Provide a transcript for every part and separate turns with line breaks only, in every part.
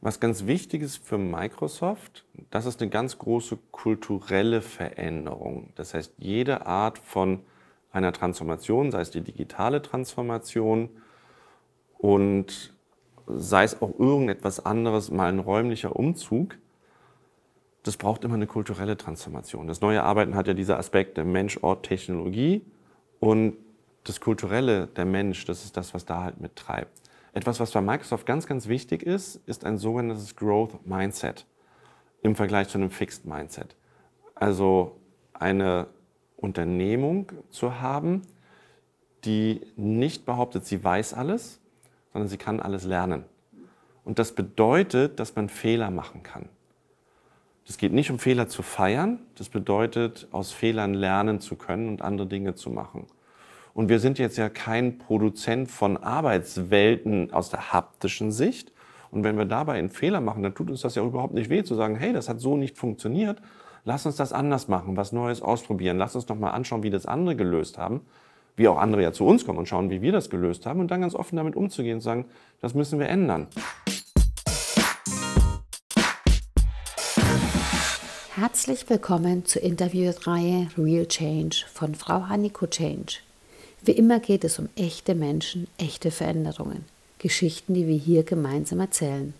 Was ganz wichtig ist für Microsoft, das ist eine ganz große kulturelle Veränderung. Das heißt, jede Art von einer Transformation, sei es die digitale Transformation und sei es auch irgendetwas anderes, mal ein räumlicher Umzug, das braucht immer eine kulturelle Transformation. Das neue Arbeiten hat ja diese Aspekte Mensch, Ort, Technologie und das Kulturelle, der Mensch, das ist das, was da halt mittreibt. Etwas, was bei Microsoft ganz, ganz wichtig ist, ist ein sogenanntes Growth Mindset im Vergleich zu einem Fixed Mindset. Also eine Unternehmung zu haben, die nicht behauptet, sie weiß alles, sondern sie kann alles lernen. Und das bedeutet, dass man Fehler machen kann. Es geht nicht um Fehler zu feiern, das bedeutet, aus Fehlern lernen zu können und andere Dinge zu machen. Und wir sind jetzt ja kein Produzent von Arbeitswelten aus der haptischen Sicht. Und wenn wir dabei einen Fehler machen, dann tut uns das ja überhaupt nicht weh zu sagen, hey, das hat so nicht funktioniert. Lass uns das anders machen, was Neues ausprobieren. Lass uns noch mal anschauen, wie das andere gelöst haben. Wie auch andere ja zu uns kommen und schauen, wie wir das gelöst haben. Und dann ganz offen damit umzugehen und sagen, das müssen wir ändern.
Herzlich willkommen zur Interviewreihe Real Change von Frau Haniko Change. Wie immer geht es um echte Menschen, echte Veränderungen, Geschichten, die wir hier gemeinsam erzählen.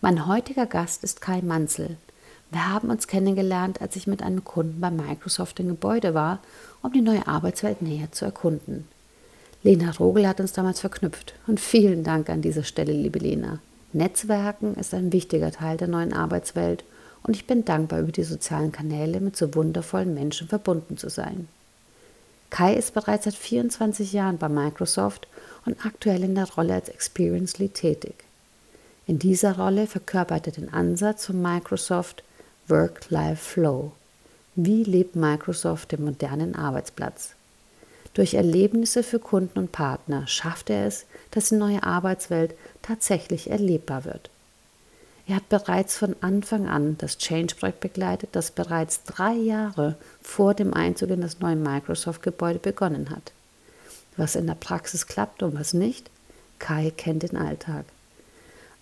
Mein heutiger Gast ist Kai Manzel. Wir haben uns kennengelernt, als ich mit einem Kunden bei Microsoft im Gebäude war, um die neue Arbeitswelt näher zu erkunden. Lena Rogel hat uns damals verknüpft und vielen Dank an dieser Stelle, liebe Lena. Netzwerken ist ein wichtiger Teil der neuen Arbeitswelt und ich bin dankbar, über die sozialen Kanäle mit so wundervollen Menschen verbunden zu sein. Kai ist bereits seit 24 Jahren bei Microsoft und aktuell in der Rolle als Experience Lead tätig. In dieser Rolle verkörpert er den Ansatz von Microsoft Work-Life-Flow. Wie lebt Microsoft den modernen Arbeitsplatz? Durch Erlebnisse für Kunden und Partner schafft er es, dass die neue Arbeitswelt tatsächlich erlebbar wird. Er hat bereits von Anfang an das Change-Projekt begleitet, das bereits drei Jahre vor dem Einzug in das neue Microsoft-Gebäude begonnen hat. Was in der Praxis klappt und was nicht, Kai kennt den Alltag.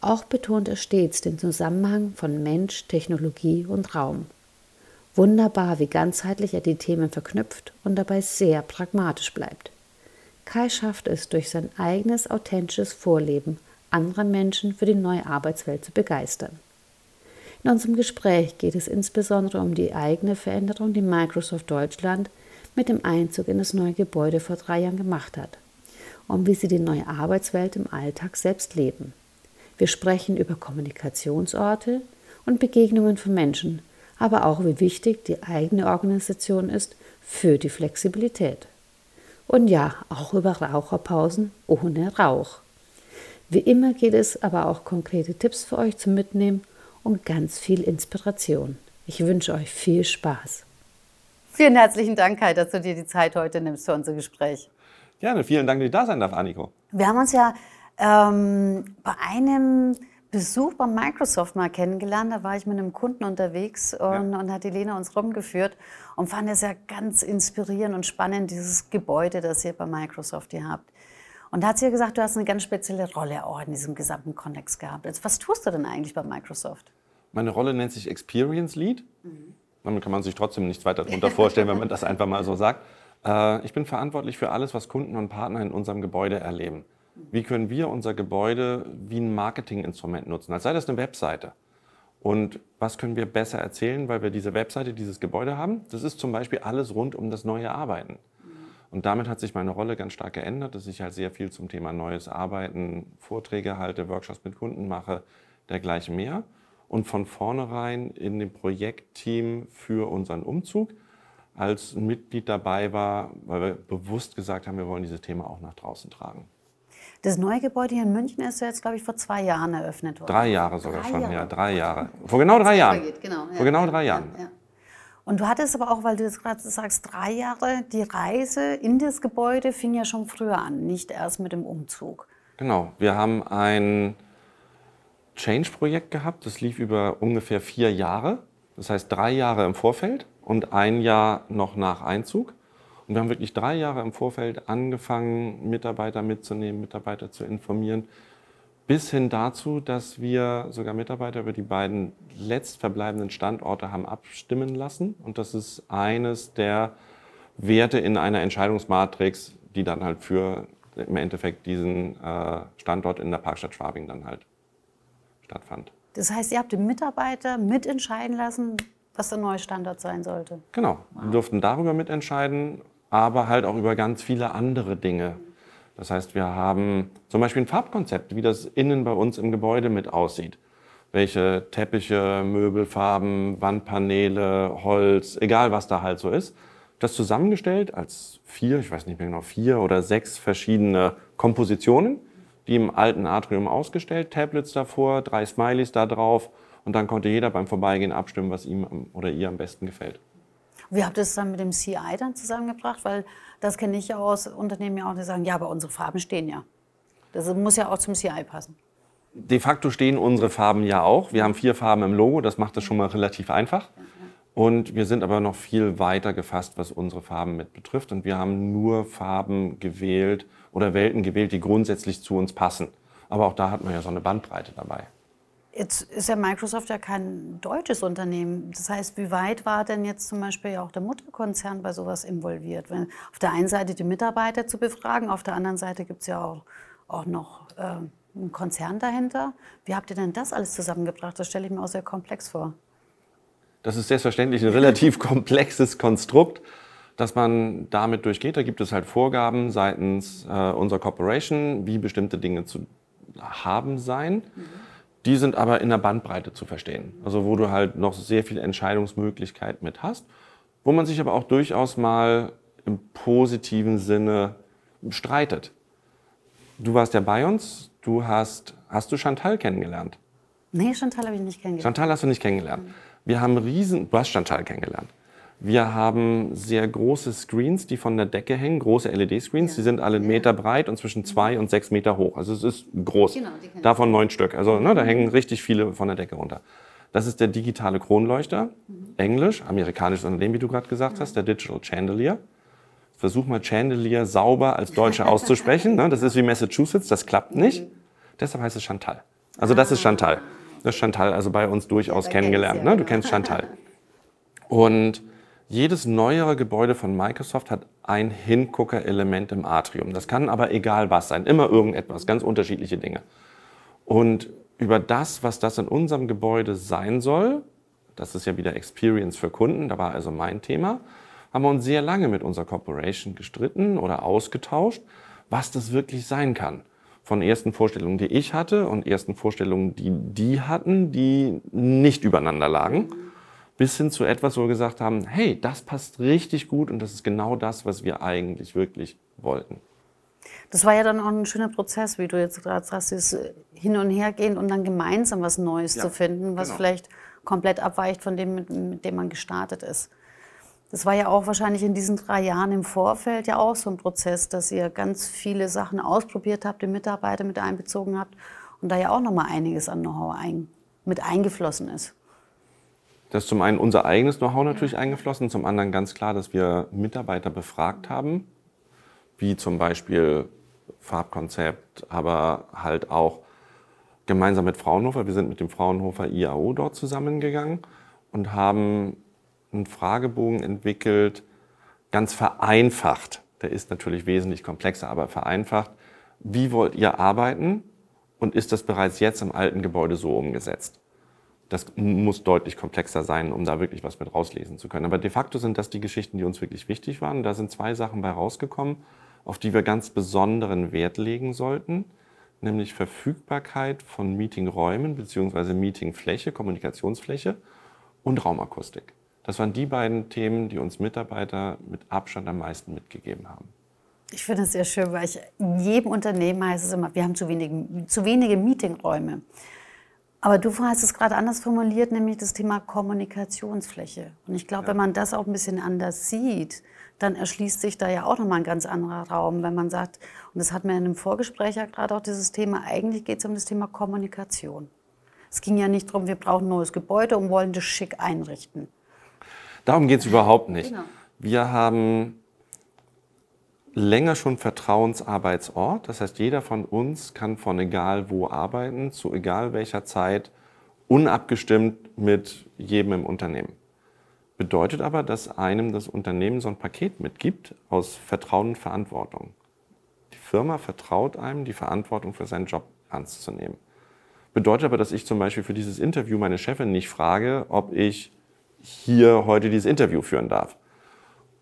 Auch betont er stets den Zusammenhang von Mensch, Technologie und Raum. Wunderbar, wie ganzheitlich er die Themen verknüpft und dabei sehr pragmatisch bleibt. Kai schafft es durch sein eigenes authentisches Vorleben andere Menschen für die neue Arbeitswelt zu begeistern. In unserem Gespräch geht es insbesondere um die eigene Veränderung, die Microsoft Deutschland mit dem Einzug in das neue Gebäude vor drei Jahren gemacht hat, um wie sie die neue Arbeitswelt im Alltag selbst leben. Wir sprechen über Kommunikationsorte und Begegnungen von Menschen, aber auch wie wichtig die eigene Organisation ist für die Flexibilität. Und ja, auch über Raucherpausen ohne Rauch. Wie immer geht es aber auch konkrete Tipps für euch zum Mitnehmen und ganz viel Inspiration. Ich wünsche euch viel Spaß. Vielen herzlichen Dank, Kai, dass du dir die Zeit heute nimmst für unser Gespräch.
Gerne, vielen Dank, dass ich da sein darf, Anniko.
Wir haben uns ja ähm, bei einem Besuch bei Microsoft mal kennengelernt. Da war ich mit einem Kunden unterwegs und, ja. und hat die Lena uns rumgeführt und fand es ja ganz inspirierend und spannend, dieses Gebäude, das ihr bei Microsoft hier habt. Und da hat sie ja gesagt, du hast eine ganz spezielle Rolle auch in diesem gesamten Kontext gehabt. Jetzt, was tust du denn eigentlich bei Microsoft?
Meine Rolle nennt sich Experience Lead. Mhm. Damit kann man sich trotzdem nichts weiter darunter vorstellen, wenn man das einfach mal so sagt. Äh, ich bin verantwortlich für alles, was Kunden und Partner in unserem Gebäude erleben. Wie können wir unser Gebäude wie ein Marketinginstrument nutzen, als sei das eine Webseite? Und was können wir besser erzählen, weil wir diese Webseite, dieses Gebäude haben? Das ist zum Beispiel alles rund um das neue Arbeiten. Und damit hat sich meine Rolle ganz stark geändert, dass ich halt sehr viel zum Thema neues Arbeiten, Vorträge halte, Workshops mit Kunden mache, dergleichen mehr. Und von vornherein in dem Projektteam für unseren Umzug als Mitglied dabei war, weil wir bewusst gesagt haben, wir wollen dieses Thema auch nach draußen tragen.
Das neue Gebäude hier in München ist jetzt, glaube ich, vor zwei Jahren eröffnet worden.
Drei Jahre sogar drei schon, Jahre. ja, drei Jahre. Vor genau drei Jahren. Genau, ja. Vor genau drei Jahren. Ja, ja.
Und du hattest aber auch, weil du jetzt gerade sagst, drei Jahre, die Reise in das Gebäude fing ja schon früher an, nicht erst mit dem Umzug.
Genau, wir haben ein Change-Projekt gehabt, das lief über ungefähr vier Jahre. Das heißt drei Jahre im Vorfeld und ein Jahr noch nach Einzug. Und wir haben wirklich drei Jahre im Vorfeld angefangen, Mitarbeiter mitzunehmen, Mitarbeiter zu informieren, bis hin dazu, dass wir sogar Mitarbeiter über die beiden letztverbleibenden Standorte haben abstimmen lassen. Und das ist eines der Werte in einer Entscheidungsmatrix, die dann halt für im Endeffekt diesen äh, Standort in der Parkstadt Schwabing dann halt stattfand.
Das heißt, ihr habt die Mitarbeiter mitentscheiden lassen, was der neue Standort sein sollte?
Genau, wow. wir durften darüber mitentscheiden, aber halt auch über ganz viele andere Dinge. Das heißt, wir haben zum Beispiel ein Farbkonzept, wie das innen bei uns im Gebäude mit aussieht. Welche Teppiche, Möbelfarben, Wandpaneele, Holz, egal was da halt so ist. Das zusammengestellt als vier, ich weiß nicht mehr genau, vier oder sechs verschiedene Kompositionen, die im alten Atrium ausgestellt, Tablets davor, drei Smileys da drauf und dann konnte jeder beim Vorbeigehen abstimmen, was ihm oder ihr am besten gefällt.
Wie habt ihr es dann mit dem CI dann zusammengebracht? Weil das kenne ich ja aus Unternehmen ja auch, die sagen, ja, aber unsere Farben stehen ja. Das muss ja auch zum CI passen.
De facto stehen unsere Farben ja auch. Wir haben vier Farben im Logo, das macht das schon mal relativ einfach. Und wir sind aber noch viel weiter gefasst, was unsere Farben mit betrifft. Und wir haben nur Farben gewählt oder Welten gewählt, die grundsätzlich zu uns passen. Aber auch da hat man ja so eine Bandbreite dabei.
Jetzt ist ja Microsoft ja kein deutsches Unternehmen. Das heißt, wie weit war denn jetzt zum Beispiel auch der Mutterkonzern bei sowas involviert? Wenn auf der einen Seite die Mitarbeiter zu befragen, auf der anderen Seite gibt es ja auch, auch noch äh, einen Konzern dahinter. Wie habt ihr denn das alles zusammengebracht? Das stelle ich mir auch sehr komplex vor.
Das ist selbstverständlich ein relativ komplexes Konstrukt, das man damit durchgeht. Da gibt es halt Vorgaben seitens äh, unserer Corporation, wie bestimmte Dinge zu haben sein. Mhm. Die sind aber in der Bandbreite zu verstehen. Also wo du halt noch sehr viel Entscheidungsmöglichkeit mit hast, wo man sich aber auch durchaus mal im positiven Sinne streitet. Du warst ja bei uns, du hast, hast du Chantal kennengelernt?
Nee, Chantal habe ich nicht kennengelernt.
Chantal hast du nicht kennengelernt. Wir haben riesen, du hast Chantal kennengelernt. Wir haben sehr große Screens, die von der Decke hängen, große LED-Screens. Ja. Die sind alle einen Meter breit und zwischen zwei und sechs Meter hoch. Also es ist groß. Genau, Davon neun Stück. Also ne, da hängen richtig viele von der Decke runter. Das ist der digitale Kronleuchter, mhm. Englisch, amerikanisches Unternehmen, wie du gerade gesagt hast, der Digital Chandelier. Versuch mal Chandelier sauber als Deutsche auszusprechen. Ne? Das ist wie Massachusetts, das klappt nicht. Mhm. Deshalb heißt es Chantal. Also das ist Chantal. Das ist Chantal also bei uns durchaus kennengelernt. Ne? Du kennst Chantal. Und jedes neuere Gebäude von Microsoft hat ein Hingucker-Element im Atrium. Das kann aber egal was sein, immer irgendetwas, ganz unterschiedliche Dinge. Und über das, was das in unserem Gebäude sein soll, das ist ja wieder Experience für Kunden, da war also mein Thema, haben wir uns sehr lange mit unserer Corporation gestritten oder ausgetauscht, was das wirklich sein kann. Von ersten Vorstellungen, die ich hatte und ersten Vorstellungen, die die hatten, die nicht übereinander lagen bis hin zu etwas, wo wir gesagt haben, hey, das passt richtig gut und das ist genau das, was wir eigentlich wirklich wollten.
Das war ja dann auch ein schöner Prozess, wie du jetzt gerade sagst, dieses Hin- und Hergehen und dann gemeinsam was Neues ja, zu finden, was genau. vielleicht komplett abweicht von dem, mit, mit dem man gestartet ist. Das war ja auch wahrscheinlich in diesen drei Jahren im Vorfeld ja auch so ein Prozess, dass ihr ganz viele Sachen ausprobiert habt, die Mitarbeiter mit einbezogen habt und da ja auch noch mal einiges an Know-how ein, mit eingeflossen ist.
Da ist zum einen unser eigenes Know-how natürlich eingeflossen, zum anderen ganz klar, dass wir Mitarbeiter befragt haben, wie zum Beispiel Farbkonzept, aber halt auch gemeinsam mit Fraunhofer. Wir sind mit dem Fraunhofer IAO dort zusammengegangen und haben einen Fragebogen entwickelt, ganz vereinfacht. Der ist natürlich wesentlich komplexer, aber vereinfacht. Wie wollt ihr arbeiten und ist das bereits jetzt im alten Gebäude so umgesetzt? Das muss deutlich komplexer sein, um da wirklich was mit rauslesen zu können. Aber de facto sind das die Geschichten, die uns wirklich wichtig waren. Da sind zwei Sachen bei rausgekommen, auf die wir ganz besonderen Wert legen sollten, nämlich Verfügbarkeit von Meetingräumen bzw. Meetingfläche, Kommunikationsfläche und Raumakustik. Das waren die beiden Themen, die uns Mitarbeiter mit Abstand am meisten mitgegeben haben.
Ich finde es sehr schön, weil ich, in jedem Unternehmen heißt es immer, wir haben zu wenige, zu wenige Meetingräume. Aber du hast es gerade anders formuliert, nämlich das Thema Kommunikationsfläche. Und ich glaube, ja. wenn man das auch ein bisschen anders sieht, dann erschließt sich da ja auch nochmal ein ganz anderer Raum, wenn man sagt, und das hat mir in einem Vorgespräch ja gerade auch dieses Thema, eigentlich geht es um das Thema Kommunikation. Es ging ja nicht darum, wir brauchen ein neues Gebäude und wollen das schick einrichten.
Darum geht es überhaupt nicht. Genau. Wir haben länger schon Vertrauensarbeitsort. Das heißt, jeder von uns kann von egal wo arbeiten, zu egal welcher Zeit, unabgestimmt mit jedem im Unternehmen. Bedeutet aber, dass einem das Unternehmen so ein Paket mitgibt aus Vertrauen und Verantwortung. Die Firma vertraut einem, die Verantwortung für seinen Job ernst zu nehmen. Bedeutet aber, dass ich zum Beispiel für dieses Interview meine Chefin nicht frage, ob ich hier heute dieses Interview führen darf.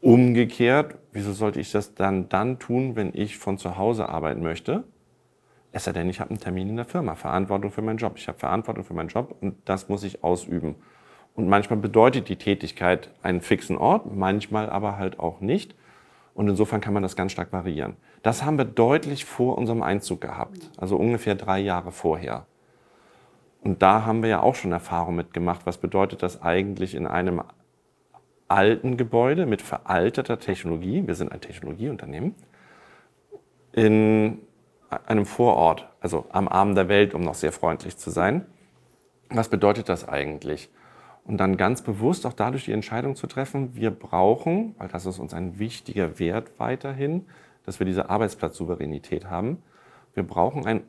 Umgekehrt, wieso sollte ich das dann dann tun, wenn ich von zu Hause arbeiten möchte? Es sei denn, ich habe einen Termin in der Firma, Verantwortung für meinen Job. Ich habe Verantwortung für meinen Job und das muss ich ausüben. Und manchmal bedeutet die Tätigkeit einen fixen Ort, manchmal aber halt auch nicht. Und insofern kann man das ganz stark variieren. Das haben wir deutlich vor unserem Einzug gehabt, also ungefähr drei Jahre vorher. Und da haben wir ja auch schon Erfahrung mitgemacht. Was bedeutet das eigentlich in einem alten Gebäude mit veralteter Technologie, wir sind ein Technologieunternehmen, in einem Vorort, also am Arm der Welt, um noch sehr freundlich zu sein. Was bedeutet das eigentlich? Und dann ganz bewusst auch dadurch die Entscheidung zu treffen, wir brauchen, weil das ist uns ein wichtiger Wert weiterhin, dass wir diese Arbeitsplatzsouveränität haben, wir brauchen ein,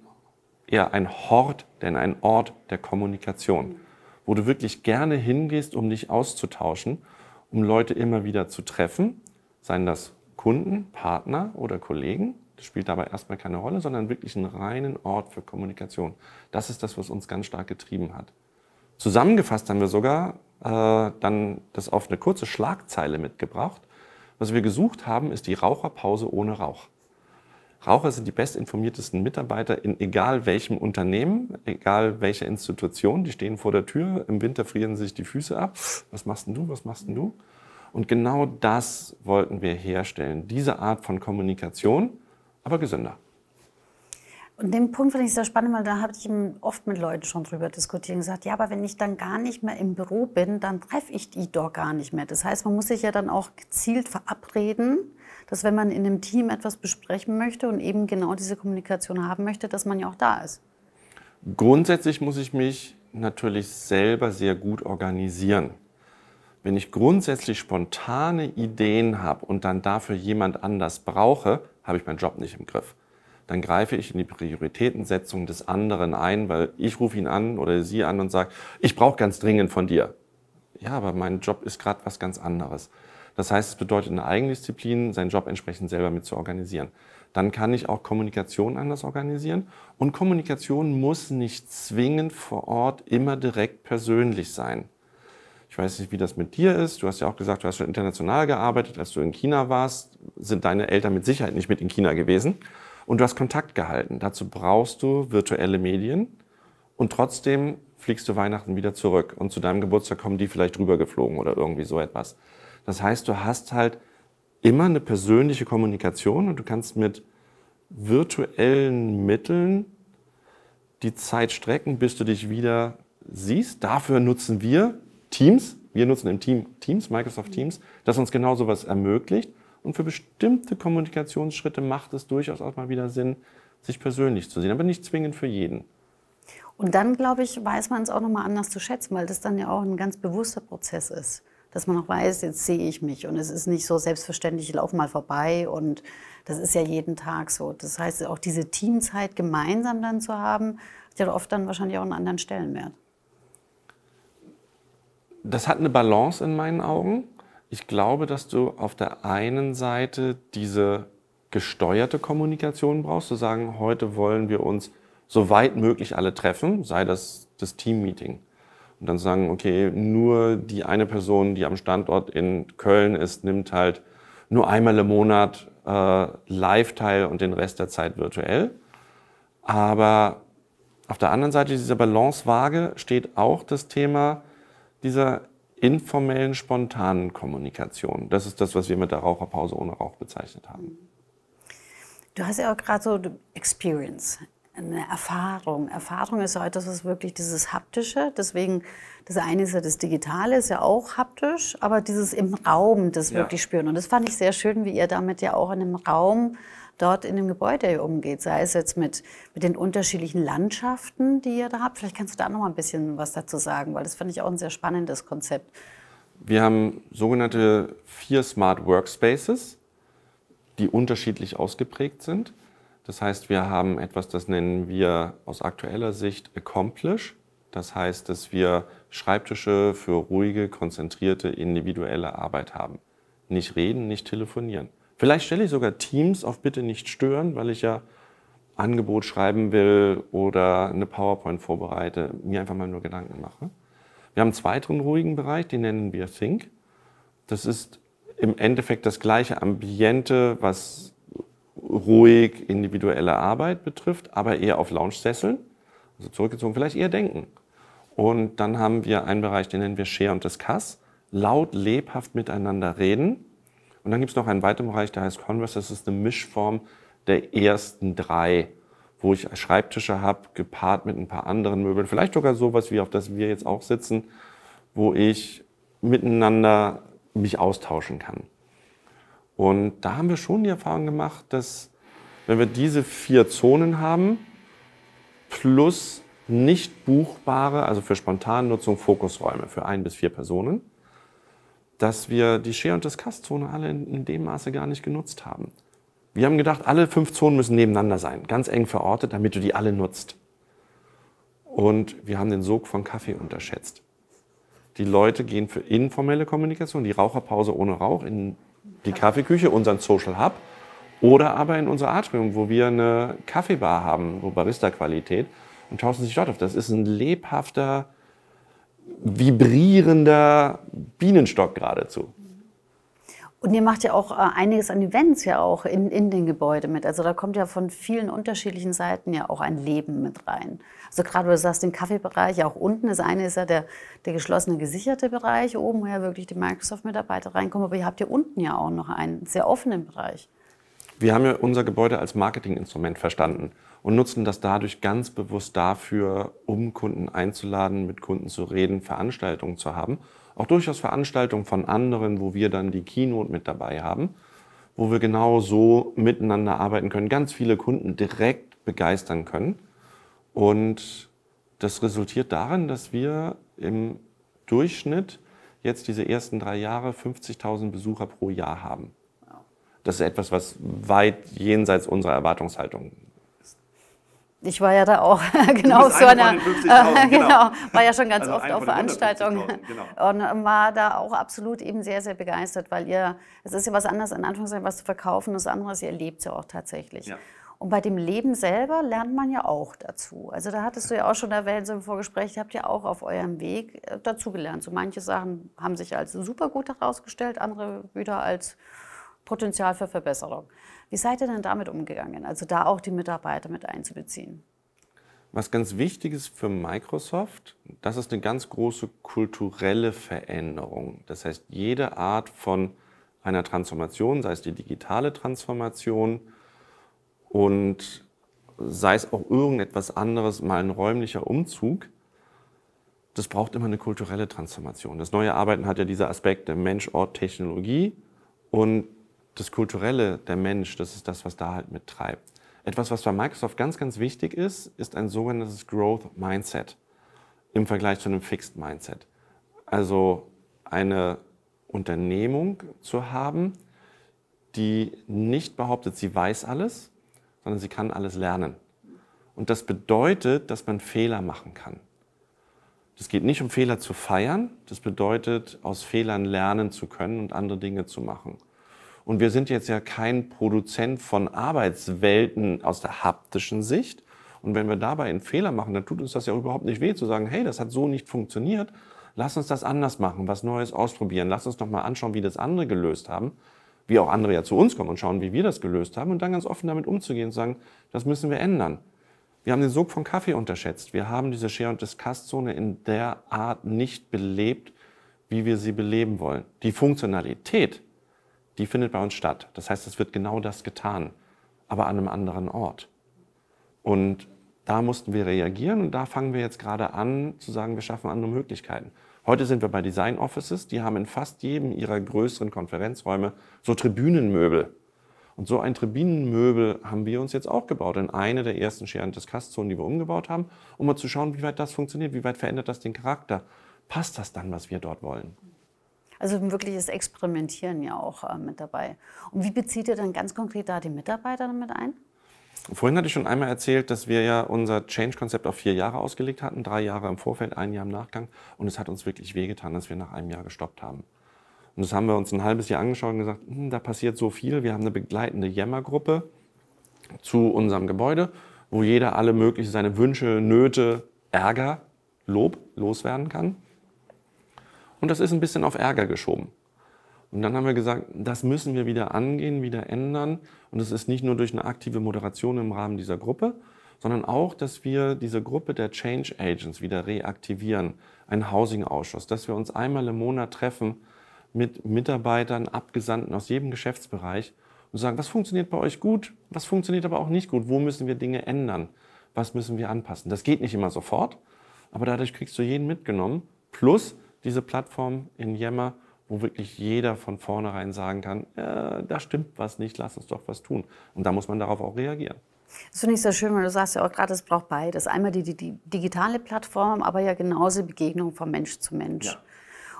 eher ein Hort, denn ein Ort der Kommunikation, wo du wirklich gerne hingehst, um dich auszutauschen um Leute immer wieder zu treffen, seien das Kunden, Partner oder Kollegen. Das spielt dabei erstmal keine Rolle, sondern wirklich einen reinen Ort für Kommunikation. Das ist das, was uns ganz stark getrieben hat. Zusammengefasst haben wir sogar äh, dann das auf eine kurze Schlagzeile mitgebracht. Was wir gesucht haben, ist die Raucherpause ohne Rauch. Raucher sind die bestinformiertesten Mitarbeiter in egal welchem Unternehmen, egal welcher Institution. Die stehen vor der Tür, im Winter frieren sich die Füße ab. Was machst denn du, was machst denn du? Und genau das wollten wir herstellen, diese Art von Kommunikation, aber gesünder.
Den Punkt finde ich sehr spannend, weil da habe ich oft mit Leuten schon drüber diskutiert und gesagt, ja, aber wenn ich dann gar nicht mehr im Büro bin, dann treffe ich die doch gar nicht mehr. Das heißt, man muss sich ja dann auch gezielt verabreden, dass wenn man in einem Team etwas besprechen möchte und eben genau diese Kommunikation haben möchte, dass man ja auch da ist.
Grundsätzlich muss ich mich natürlich selber sehr gut organisieren. Wenn ich grundsätzlich spontane Ideen habe und dann dafür jemand anders brauche, habe ich meinen Job nicht im Griff. Dann greife ich in die Prioritätensetzung des anderen ein, weil ich rufe ihn an oder sie an und sage, ich brauche ganz dringend von dir. Ja, aber mein Job ist gerade was ganz anderes. Das heißt, es bedeutet eine Eigendisziplin, seinen Job entsprechend selber mit zu organisieren. Dann kann ich auch Kommunikation anders organisieren. Und Kommunikation muss nicht zwingend vor Ort immer direkt persönlich sein. Ich weiß nicht, wie das mit dir ist. Du hast ja auch gesagt, du hast schon international gearbeitet. Als du in China warst, sind deine Eltern mit Sicherheit nicht mit in China gewesen. Und du hast Kontakt gehalten. Dazu brauchst du virtuelle Medien. Und trotzdem fliegst du Weihnachten wieder zurück. Und zu deinem Geburtstag kommen die vielleicht rübergeflogen oder irgendwie so etwas. Das heißt, du hast halt immer eine persönliche Kommunikation und du kannst mit virtuellen Mitteln die Zeit strecken, bis du dich wieder siehst. Dafür nutzen wir Teams. Wir nutzen im Team Teams, Microsoft Teams, das uns genau sowas ermöglicht. Und für bestimmte Kommunikationsschritte macht es durchaus auch mal wieder Sinn, sich persönlich zu sehen, aber nicht zwingend für jeden.
Und dann, glaube ich, weiß man es auch nochmal anders zu schätzen, weil das dann ja auch ein ganz bewusster Prozess ist dass man auch weiß, jetzt sehe ich mich. Und es ist nicht so selbstverständlich, ich laufe mal vorbei und das ist ja jeden Tag so. Das heißt, auch diese Teamzeit gemeinsam dann zu haben, hat ja oft dann wahrscheinlich auch einen anderen Stellenwert.
Das hat eine Balance in meinen Augen. Ich glaube, dass du auf der einen Seite diese gesteuerte Kommunikation brauchst, zu sagen, heute wollen wir uns so weit möglich alle treffen, sei das das Teammeeting und dann sagen, okay, nur die eine Person, die am Standort in Köln ist, nimmt halt nur einmal im Monat äh, live teil und den Rest der Zeit virtuell. Aber auf der anderen Seite dieser Balancewaage steht auch das Thema dieser informellen, spontanen Kommunikation. Das ist das, was wir mit der Raucherpause ohne Rauch bezeichnet haben.
Du hast ja auch gerade so Experience eine Erfahrung. Erfahrung ist ja etwas, was wirklich dieses Haptische, deswegen, das eine ist ja das Digitale, ist ja auch haptisch, aber dieses im Raum, das ja. wirklich spüren. Und das fand ich sehr schön, wie ihr damit ja auch in einem Raum dort in dem Gebäude umgeht, sei es jetzt mit, mit den unterschiedlichen Landschaften, die ihr da habt. Vielleicht kannst du da noch mal ein bisschen was dazu sagen, weil das fand ich auch ein sehr spannendes Konzept.
Wir haben sogenannte vier Smart Workspaces die unterschiedlich ausgeprägt sind. Das heißt, wir haben etwas, das nennen wir aus aktueller Sicht Accomplish. Das heißt, dass wir Schreibtische für ruhige, konzentrierte, individuelle Arbeit haben. Nicht reden, nicht telefonieren. Vielleicht stelle ich sogar Teams auf Bitte nicht stören, weil ich ja Angebot schreiben will oder eine PowerPoint vorbereite, mir einfach mal nur Gedanken mache. Wir haben einen zweiten ruhigen Bereich, den nennen wir Think. Das ist im Endeffekt das gleiche Ambiente, was ruhig individuelle Arbeit betrifft, aber eher auf Lounge-Sesseln, also zurückgezogen, vielleicht eher denken. Und dann haben wir einen Bereich, den nennen wir Share und Discuss, laut, lebhaft miteinander reden. Und dann gibt es noch einen weiteren Bereich, der heißt Converse, das ist eine Mischform der ersten drei, wo ich Schreibtische habe, gepaart mit ein paar anderen Möbeln, vielleicht sogar sowas wie auf das wir jetzt auch sitzen, wo ich miteinander mich austauschen kann. Und da haben wir schon die Erfahrung gemacht, dass wenn wir diese vier Zonen haben, plus nicht buchbare, also für spontane Nutzung Fokusräume für ein bis vier Personen, dass wir die Share- und Discuss-Zone alle in, dem Maße gar nicht genutzt haben. Wir haben gedacht, alle fünf Zonen müssen nebeneinander sein, ganz eng verortet, damit du die alle nutzt. Und wir haben den Sog von Kaffee unterschätzt. Die Leute gehen für informelle Kommunikation, die Raucherpause ohne Rauch, in die Kaffeeküche, unseren Social Hub oder aber in unser Atrium, wo wir eine Kaffeebar haben, wo Barista-Qualität und tauschen sich dort auf. Das ist ein lebhafter, vibrierender Bienenstock geradezu.
Und ihr macht ja auch äh, einiges an Events ja auch in, in den Gebäuden mit. Also da kommt ja von vielen unterschiedlichen Seiten ja auch ein Leben mit rein. Also gerade, du sagst, den Kaffeebereich, auch unten. Das eine ist ja der, der geschlossene, gesicherte Bereich, oben, wo ja wirklich die Microsoft-Mitarbeiter reinkommen. Aber ihr habt ja unten ja auch noch einen sehr offenen Bereich.
Wir haben ja unser Gebäude als Marketinginstrument verstanden und nutzen das dadurch ganz bewusst dafür, um Kunden einzuladen, mit Kunden zu reden, Veranstaltungen zu haben auch durchaus Veranstaltungen von anderen, wo wir dann die Keynote mit dabei haben, wo wir genau so miteinander arbeiten können, ganz viele Kunden direkt begeistern können. Und das resultiert darin, dass wir im Durchschnitt jetzt diese ersten drei Jahre 50.000 Besucher pro Jahr haben. Das ist etwas, was weit jenseits unserer Erwartungshaltung
ich war ja da auch genau so einer, äh, genau. war ja schon ganz also oft auf Veranstaltungen genau. und ähm, war da auch absolut eben sehr, sehr begeistert, weil ihr, es ist ja was anderes, in Anführungszeichen, was zu verkaufen, das andere ist, ihr lebt ja auch tatsächlich. Ja. Und bei dem Leben selber lernt man ja auch dazu. Also da hattest du ja auch schon erwähnt, so im Vorgespräch, habt ihr auch auf eurem Weg äh, dazugelernt. So manche Sachen haben sich als super gut herausgestellt, andere wieder als Potenzial für Verbesserung. Wie seid ihr denn damit umgegangen? Also da auch die Mitarbeiter mit einzubeziehen?
Was ganz wichtig ist für Microsoft, das ist eine ganz große kulturelle Veränderung. Das heißt, jede Art von einer Transformation, sei es die digitale Transformation und sei es auch irgendetwas anderes, mal ein räumlicher Umzug, das braucht immer eine kulturelle Transformation. Das neue Arbeiten hat ja diese Aspekte Mensch, Ort, Technologie und das Kulturelle, der Mensch, das ist das, was da halt mittreibt. Etwas, was bei Microsoft ganz, ganz wichtig ist, ist ein sogenanntes Growth Mindset im Vergleich zu einem Fixed Mindset. Also eine Unternehmung zu haben, die nicht behauptet, sie weiß alles, sondern sie kann alles lernen. Und das bedeutet, dass man Fehler machen kann. Es geht nicht um Fehler zu feiern, das bedeutet, aus Fehlern lernen zu können und andere Dinge zu machen. Und wir sind jetzt ja kein Produzent von Arbeitswelten aus der haptischen Sicht. Und wenn wir dabei einen Fehler machen, dann tut uns das ja überhaupt nicht weh zu sagen, hey, das hat so nicht funktioniert. Lass uns das anders machen, was Neues ausprobieren. Lass uns doch mal anschauen, wie das andere gelöst haben. Wie auch andere ja zu uns kommen und schauen, wie wir das gelöst haben. Und dann ganz offen damit umzugehen und sagen, das müssen wir ändern. Wir haben den Sog von Kaffee unterschätzt. Wir haben diese Share- und Discuss-Zone in der Art nicht belebt, wie wir sie beleben wollen. Die Funktionalität die findet bei uns statt. Das heißt, es wird genau das getan, aber an einem anderen Ort. Und da mussten wir reagieren und da fangen wir jetzt gerade an zu sagen, wir schaffen andere Möglichkeiten. Heute sind wir bei Design Offices, die haben in fast jedem ihrer größeren Konferenzräume so Tribünenmöbel. Und so ein Tribünenmöbel haben wir uns jetzt auch gebaut in eine der ersten Share- und Discuss-Zonen, die wir umgebaut haben, um mal zu schauen, wie weit das funktioniert, wie weit verändert das den Charakter. Passt das dann, was wir dort wollen?
Also ein wirkliches Experimentieren ja auch äh, mit dabei. Und wie bezieht ihr dann ganz konkret da die Mitarbeiter damit ein?
Vorhin hatte ich schon einmal erzählt, dass wir ja unser Change-Konzept auf vier Jahre ausgelegt hatten. Drei Jahre im Vorfeld, ein Jahr im Nachgang. Und es hat uns wirklich wehgetan, dass wir nach einem Jahr gestoppt haben. Und das haben wir uns ein halbes Jahr angeschaut und gesagt, hm, da passiert so viel. Wir haben eine begleitende Jammergruppe zu unserem Gebäude, wo jeder alle möglichen seine Wünsche, Nöte, Ärger, Lob loswerden kann. Und das ist ein bisschen auf Ärger geschoben. Und dann haben wir gesagt, das müssen wir wieder angehen, wieder ändern. Und es ist nicht nur durch eine aktive Moderation im Rahmen dieser Gruppe, sondern auch, dass wir diese Gruppe der Change Agents wieder reaktivieren, einen Housing-Ausschuss, dass wir uns einmal im Monat treffen mit Mitarbeitern, Abgesandten aus jedem Geschäftsbereich und sagen, was funktioniert bei euch gut, was funktioniert aber auch nicht gut, wo müssen wir Dinge ändern, was müssen wir anpassen. Das geht nicht immer sofort, aber dadurch kriegst du jeden mitgenommen, plus diese Plattform in Yammer, wo wirklich jeder von vornherein sagen kann, äh, da stimmt was nicht, lass uns doch was tun. Und da muss man darauf auch reagieren.
Das finde ich sehr schön, weil du sagst ja auch gerade, es braucht beides. Einmal die, die, die, digitale Plattform, aber ja genauso Begegnung von Mensch zu Mensch. Ja.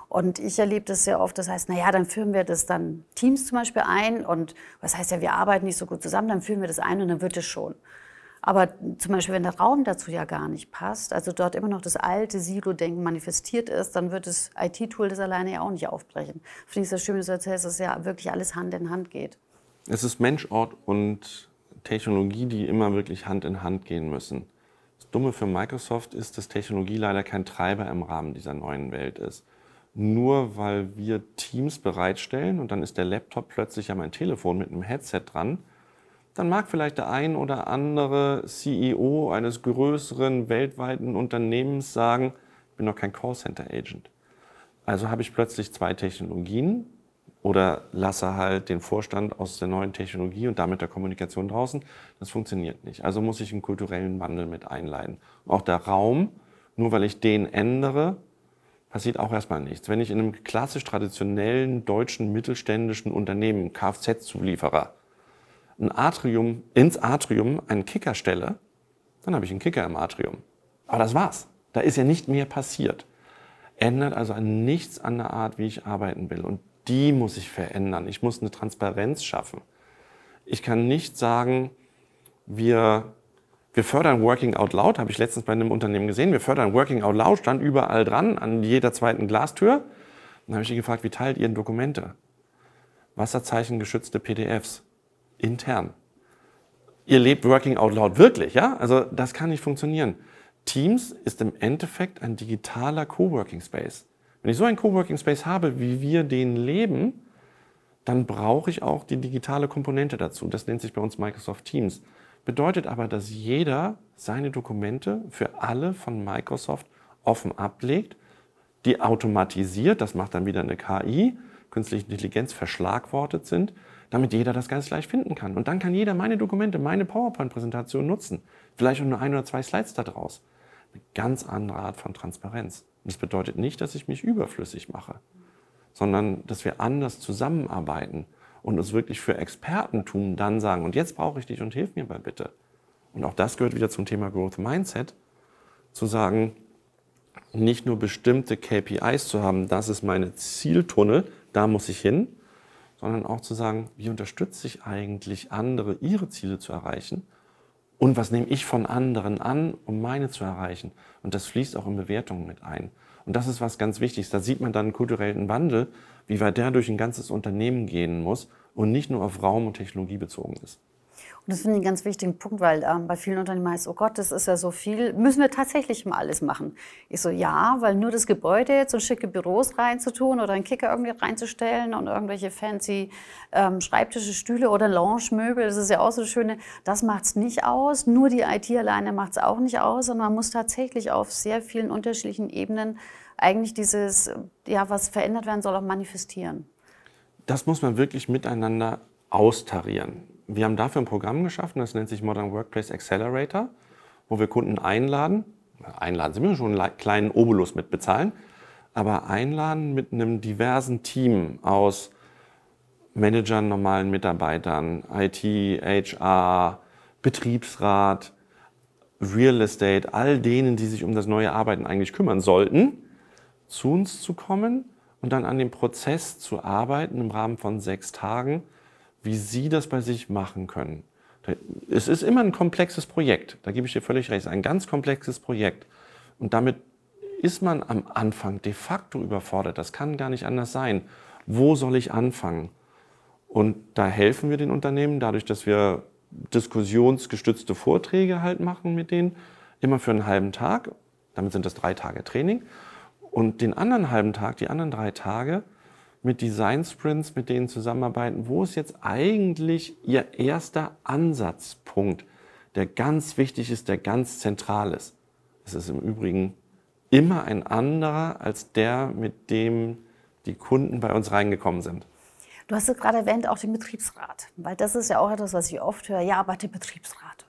Und ich erlebe das sehr oft, das heißt, naja, dann führen wir das dann Teams zum Beispiel ein und was heißt ja, wir arbeiten nicht so gut zusammen, dann führen wir das ein und dann wird es schon. Aber zum Beispiel, wenn der Raum dazu ja gar nicht passt, also dort immer noch das alte Silo-Denken manifestiert ist, dann wird das IT-Tool das alleine ja auch nicht aufbrechen. Finde ich sehr schön, dass du erzählst, dass ja wirklich alles Hand in Hand geht.
Es ist Mensch, Ort und Technologie, die immer wirklich Hand in Hand gehen müssen. Das Dumme für Microsoft ist, dass Technologie leider kein Treiber im Rahmen dieser neuen Welt ist. Nur weil wir Teams bereitstellen und dann ist der Laptop plötzlich an mein Telefon mit einem Headset dran, dann mag vielleicht der ein oder andere CEO eines größeren weltweiten Unternehmens sagen, ich bin noch kein Callcenter-Agent. Also habe ich plötzlich zwei Technologien oder lasse halt den Vorstand aus der neuen Technologie und damit der Kommunikation draußen. Das funktioniert nicht. Also muss ich einen kulturellen Wandel mit einleiten. Auch der Raum, nur weil ich den ändere, passiert auch erstmal nichts. Wenn ich in einem klassisch traditionellen deutschen mittelständischen Unternehmen, Kfz-Zulieferer, ein Atrium, ins Atrium einen Kicker stelle, dann habe ich einen Kicker im Atrium. Aber das war's. Da ist ja nicht mehr passiert. Ändert also an nichts an der Art, wie ich arbeiten will. Und die muss ich verändern. Ich muss eine Transparenz schaffen. Ich kann nicht sagen, wir, wir fördern Working Out Loud, habe ich letztens bei einem Unternehmen gesehen. Wir fördern Working Out Loud, stand überall dran, an jeder zweiten Glastür. Dann habe ich die gefragt, wie teilt ihr Dokumente? Wasserzeichen geschützte PDFs intern. Ihr lebt Working Out Loud wirklich, ja? Also das kann nicht funktionieren. Teams ist im Endeffekt ein digitaler Coworking Space. Wenn ich so einen Coworking Space habe, wie wir den leben, dann brauche ich auch die digitale Komponente dazu. Das nennt sich bei uns Microsoft Teams. Bedeutet aber, dass jeder seine Dokumente für alle von Microsoft offen ablegt, die automatisiert, das macht dann wieder eine KI, künstliche Intelligenz verschlagwortet sind damit jeder das ganz leicht finden kann. Und dann kann jeder meine Dokumente, meine PowerPoint-Präsentation nutzen. Vielleicht auch nur ein oder zwei Slides daraus. Eine ganz andere Art von Transparenz. Und das bedeutet nicht, dass ich mich überflüssig mache, sondern dass wir anders zusammenarbeiten und uns wirklich für Expertentum dann sagen, und jetzt brauche ich dich und hilf mir mal bitte. Und auch das gehört wieder zum Thema Growth Mindset, zu sagen, nicht nur bestimmte KPIs zu haben, das ist meine Zieltunnel, da muss ich hin, sondern auch zu sagen, wie unterstütze ich eigentlich andere, ihre Ziele zu erreichen und was nehme ich von anderen an, um meine zu erreichen. Und das fließt auch in Bewertungen mit ein. Und das ist was ganz Wichtiges. Da sieht man dann einen kulturellen Wandel, wie weit der durch ein ganzes Unternehmen gehen muss und nicht nur auf Raum und Technologie bezogen ist.
Und das finde ich einen ganz wichtigen Punkt, weil ähm, bei vielen Unternehmen heißt, oh Gott, das ist ja so viel, müssen wir tatsächlich mal alles machen? Ich so, ja, weil nur das Gebäude jetzt und schicke Büros reinzutun oder einen Kicker irgendwie reinzustellen und irgendwelche fancy ähm, Schreibtische, Stühle oder Lounge-Möbel, das ist ja auch so das Schöne, das macht es nicht aus. Nur die IT alleine macht es auch nicht aus, sondern man muss tatsächlich auf sehr vielen unterschiedlichen Ebenen eigentlich dieses, ja, was verändert werden soll, auch manifestieren.
Das muss man wirklich miteinander austarieren wir haben dafür ein Programm geschaffen, das nennt sich Modern Workplace Accelerator, wo wir Kunden einladen. Einladen, sie müssen schon einen kleinen Obolus mit bezahlen, aber einladen mit einem diversen Team aus Managern, normalen Mitarbeitern, IT, HR, Betriebsrat, Real Estate, all denen, die sich um das neue Arbeiten eigentlich kümmern sollten, zu uns zu kommen und dann an dem Prozess zu arbeiten im Rahmen von sechs Tagen, wie Sie das bei sich machen können. Es ist immer ein komplexes Projekt, da gebe ich dir völlig recht, ein ganz komplexes Projekt. Und damit ist man am Anfang de facto überfordert. Das kann gar nicht anders sein. Wo soll ich anfangen? Und da helfen wir den Unternehmen dadurch, dass wir diskussionsgestützte Vorträge halt machen mit denen, immer für einen halben Tag. Damit sind das drei Tage Training. Und den anderen halben Tag, die anderen drei Tage, mit Design Sprints, mit denen zusammenarbeiten, wo ist jetzt eigentlich Ihr erster Ansatzpunkt, der ganz wichtig ist, der ganz zentral ist. Es ist im Übrigen immer ein anderer als der, mit dem die Kunden bei uns reingekommen sind.
Du hast gerade erwähnt, auch den Betriebsrat, weil das ist ja auch etwas, was ich oft höre. Ja, aber der Betriebsrat.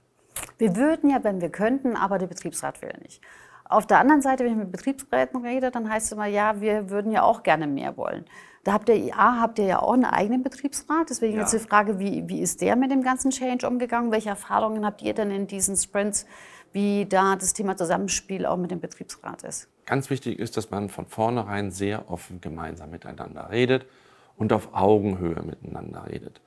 Wir würden ja, wenn wir könnten, aber der Betriebsrat will nicht. Auf der anderen Seite, wenn ich mit Betriebsräten rede, dann heißt es immer, ja, wir würden ja auch gerne mehr wollen. Da habt ihr, A, habt ihr ja auch einen eigenen Betriebsrat. Deswegen ja. jetzt die Frage, wie, wie ist der mit dem ganzen Change umgegangen? Welche Erfahrungen habt ihr denn in diesen Sprints, wie da das Thema Zusammenspiel auch mit dem Betriebsrat ist?
Ganz wichtig ist, dass man von vornherein sehr offen gemeinsam miteinander redet und auf Augenhöhe miteinander redet.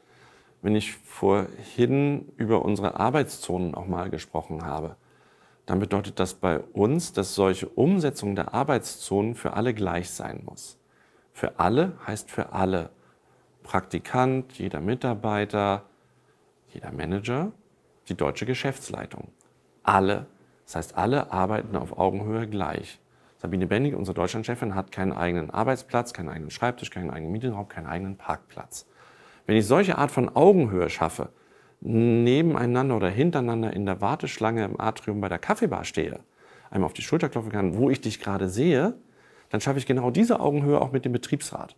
Wenn ich vorhin über unsere Arbeitszonen auch mal gesprochen habe, dann bedeutet das bei uns, dass solche Umsetzung der Arbeitszonen für alle gleich sein muss. Für alle heißt für alle. Praktikant, jeder Mitarbeiter, jeder Manager, die deutsche Geschäftsleitung. Alle. Das heißt, alle arbeiten auf Augenhöhe gleich. Sabine Bendig, unsere Deutschlandchefin, hat keinen eigenen Arbeitsplatz, keinen eigenen Schreibtisch, keinen eigenen Meetingraum, keinen eigenen Parkplatz. Wenn ich solche Art von Augenhöhe schaffe, nebeneinander oder hintereinander in der Warteschlange im Atrium bei der Kaffeebar stehe, einmal auf die Schulter klopfen kann, wo ich dich gerade sehe, dann schaffe ich genau diese Augenhöhe auch mit dem Betriebsrat.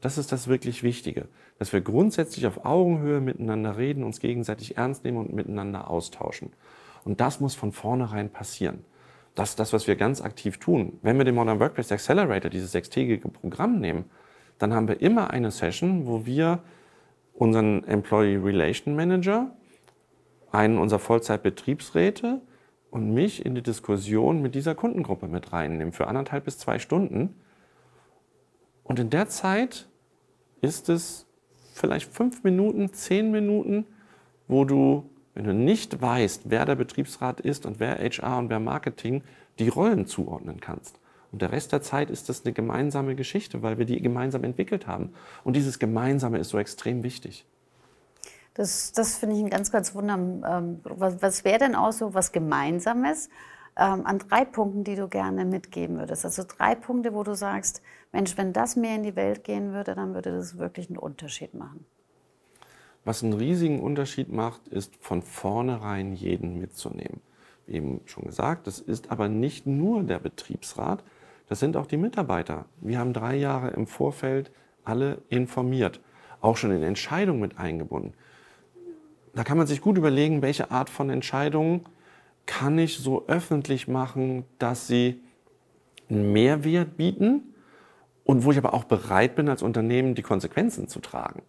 Das ist das wirklich Wichtige, dass wir grundsätzlich auf Augenhöhe miteinander reden, uns gegenseitig ernst nehmen und miteinander austauschen. Und das muss von vornherein passieren. Das ist das, was wir ganz aktiv tun. Wenn wir den Modern Workplace Accelerator, dieses sechstägige Programm nehmen, dann haben wir immer eine Session, wo wir unseren Employee Relation Manager, einen unserer Vollzeitbetriebsräte und mich in die Diskussion mit dieser Kundengruppe mit reinnehmen für anderthalb bis zwei Stunden. Und in der Zeit ist es vielleicht fünf Minuten, zehn Minuten, wo du, wenn du nicht weißt, wer der Betriebsrat ist und wer HR und wer Marketing, die Rollen zuordnen kannst. Und der Rest der Zeit ist das eine gemeinsame Geschichte, weil wir die gemeinsam entwickelt haben. Und dieses Gemeinsame ist so extrem wichtig.
Das, das finde ich ein ganz, ganz wunderbar. Ähm, was, was wäre denn auch so was Gemeinsames ähm, an drei Punkten, die du gerne mitgeben würdest? Also drei Punkte, wo du sagst, Mensch, wenn das mehr in die Welt gehen würde, dann würde das wirklich einen Unterschied machen.
Was einen riesigen Unterschied macht, ist von vornherein jeden mitzunehmen. Wie eben schon gesagt, das ist aber nicht nur der Betriebsrat, das sind auch die Mitarbeiter. Wir haben drei Jahre im Vorfeld alle informiert, auch schon in Entscheidungen mit eingebunden da kann man sich gut überlegen, welche Art von Entscheidungen kann ich so öffentlich machen, dass sie einen Mehrwert bieten und wo ich aber auch bereit bin, als Unternehmen die Konsequenzen zu tragen.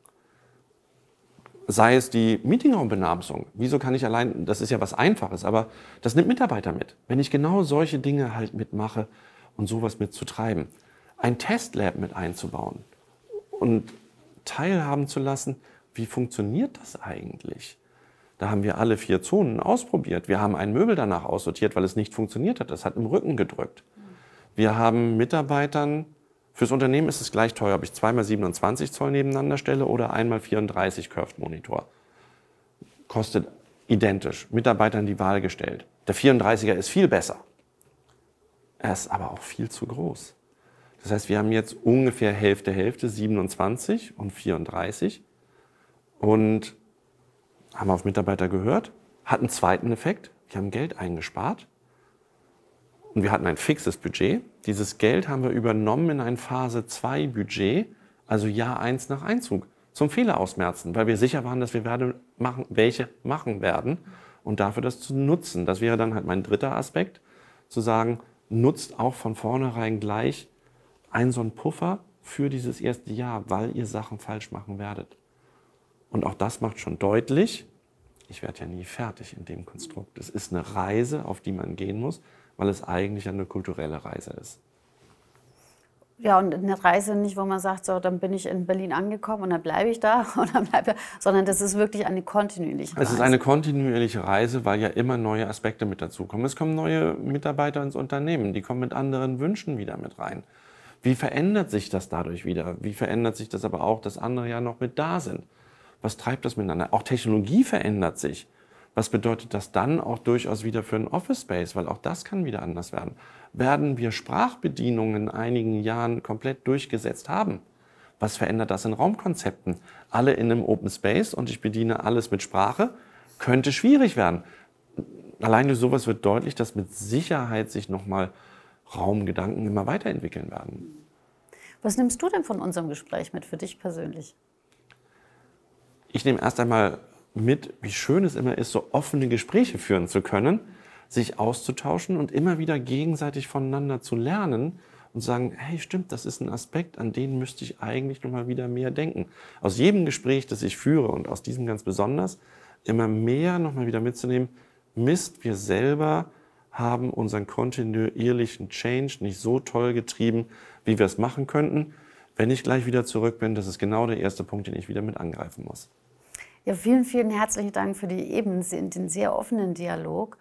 Sei es die Meetingraumbenamsung. Wieso kann ich allein, das ist ja was Einfaches, aber das nimmt Mitarbeiter mit. Wenn ich genau solche Dinge halt mitmache und sowas mitzutreiben. Ein Testlab mit einzubauen und teilhaben zu lassen, wie funktioniert das eigentlich? Da haben wir alle vier Zonen ausprobiert. Wir haben ein Möbel danach aussortiert, weil es nicht funktioniert hat. Das hat im Rücken gedrückt. Wir haben Mitarbeitern, fürs Unternehmen ist es gleich teuer, ob ich zweimal 27 Zoll nebeneinander stelle oder einmal 34 Curved Monitor. Kostet identisch. Mitarbeitern die Wahl gestellt. Der 34er ist viel besser. Er ist aber auch viel zu groß. Das heißt, wir haben jetzt ungefähr Hälfte, Hälfte, 27 und 34. Und haben auf Mitarbeiter gehört, hat einen zweiten Effekt. Wir haben Geld eingespart und wir hatten ein fixes Budget. Dieses Geld haben wir übernommen in ein Phase 2 Budget, also Jahr 1 nach Einzug, zum Fehler ausmerzen, weil wir sicher waren, dass wir werde machen, welche machen werden und dafür das zu nutzen. Das wäre dann halt mein dritter Aspekt, zu sagen, nutzt auch von vornherein gleich einen so einen Puffer für dieses erste Jahr, weil ihr Sachen falsch machen werdet. Und auch das macht schon deutlich, ich werde ja nie fertig in dem Konstrukt. Es ist eine Reise, auf die man gehen muss, weil es eigentlich eine kulturelle Reise ist.
Ja, und eine Reise nicht, wo man sagt, so, dann bin ich in Berlin angekommen und dann bleibe ich da, und dann bleib ich, sondern das ist wirklich eine kontinuierliche
Reise. Es ist eine kontinuierliche Reise, weil ja immer neue Aspekte mit dazukommen. Es kommen neue Mitarbeiter ins Unternehmen, die kommen mit anderen Wünschen wieder mit rein. Wie verändert sich das dadurch wieder? Wie verändert sich das aber auch, dass andere ja noch mit da sind? Was treibt das miteinander? Auch Technologie verändert sich. Was bedeutet das dann auch durchaus wieder für einen Office Space? Weil auch das kann wieder anders werden. Werden wir Sprachbedienungen in einigen Jahren komplett durchgesetzt haben? Was verändert das in Raumkonzepten? Alle in einem Open Space und ich bediene alles mit Sprache? Könnte schwierig werden. Allein durch sowas wird deutlich, dass mit Sicherheit sich nochmal Raumgedanken immer weiterentwickeln werden.
Was nimmst du denn von unserem Gespräch mit für dich persönlich?
Ich nehme erst einmal mit, wie schön es immer ist, so offene Gespräche führen zu können, sich auszutauschen und immer wieder gegenseitig voneinander zu lernen und sagen, hey, stimmt, das ist ein Aspekt, an den müsste ich eigentlich noch mal wieder mehr denken. Aus jedem Gespräch, das ich führe und aus diesem ganz besonders, immer mehr noch mal wieder mitzunehmen, Mist, wir selber haben unseren kontinuierlichen Change nicht so toll getrieben, wie wir es machen könnten. Wenn ich gleich wieder zurück bin, das ist genau der erste Punkt, den ich wieder mit angreifen muss.
Ja, vielen, vielen herzlichen Dank für die eben den sehr offenen Dialog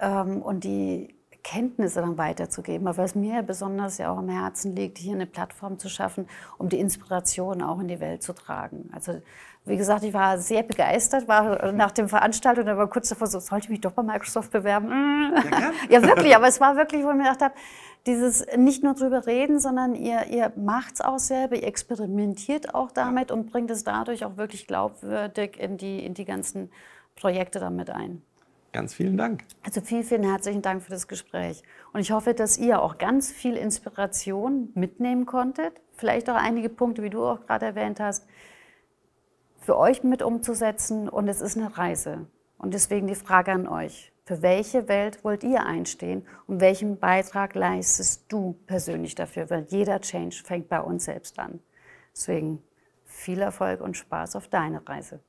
ähm, und die Kenntnisse dann weiterzugeben. Aber was mir besonders ja auch am Herzen liegt, hier eine Plattform zu schaffen, um die Inspiration auch in die Welt zu tragen. Also wie gesagt, ich war sehr begeistert, war nach dem Veranstaltung, da war kurz davor so, sollte ich mich doch bei Microsoft bewerben? Ja, ja wirklich, aber es war wirklich, wo ich mir gedacht habe, dieses nicht nur drüber reden, sondern ihr, ihr macht es auch selber, ihr experimentiert auch damit und bringt es dadurch auch wirklich glaubwürdig in die, in die ganzen Projekte damit ein.
Ganz vielen Dank.
Also vielen, vielen herzlichen Dank für das Gespräch. Und ich hoffe, dass ihr auch ganz viel Inspiration mitnehmen konntet. Vielleicht auch einige Punkte, wie du auch gerade erwähnt hast, für euch mit umzusetzen. Und es ist eine Reise. Und deswegen die Frage an euch. Für welche Welt wollt ihr einstehen und welchen Beitrag leistest du persönlich dafür? Weil jeder Change fängt bei uns selbst an. Deswegen viel Erfolg und Spaß auf deine Reise.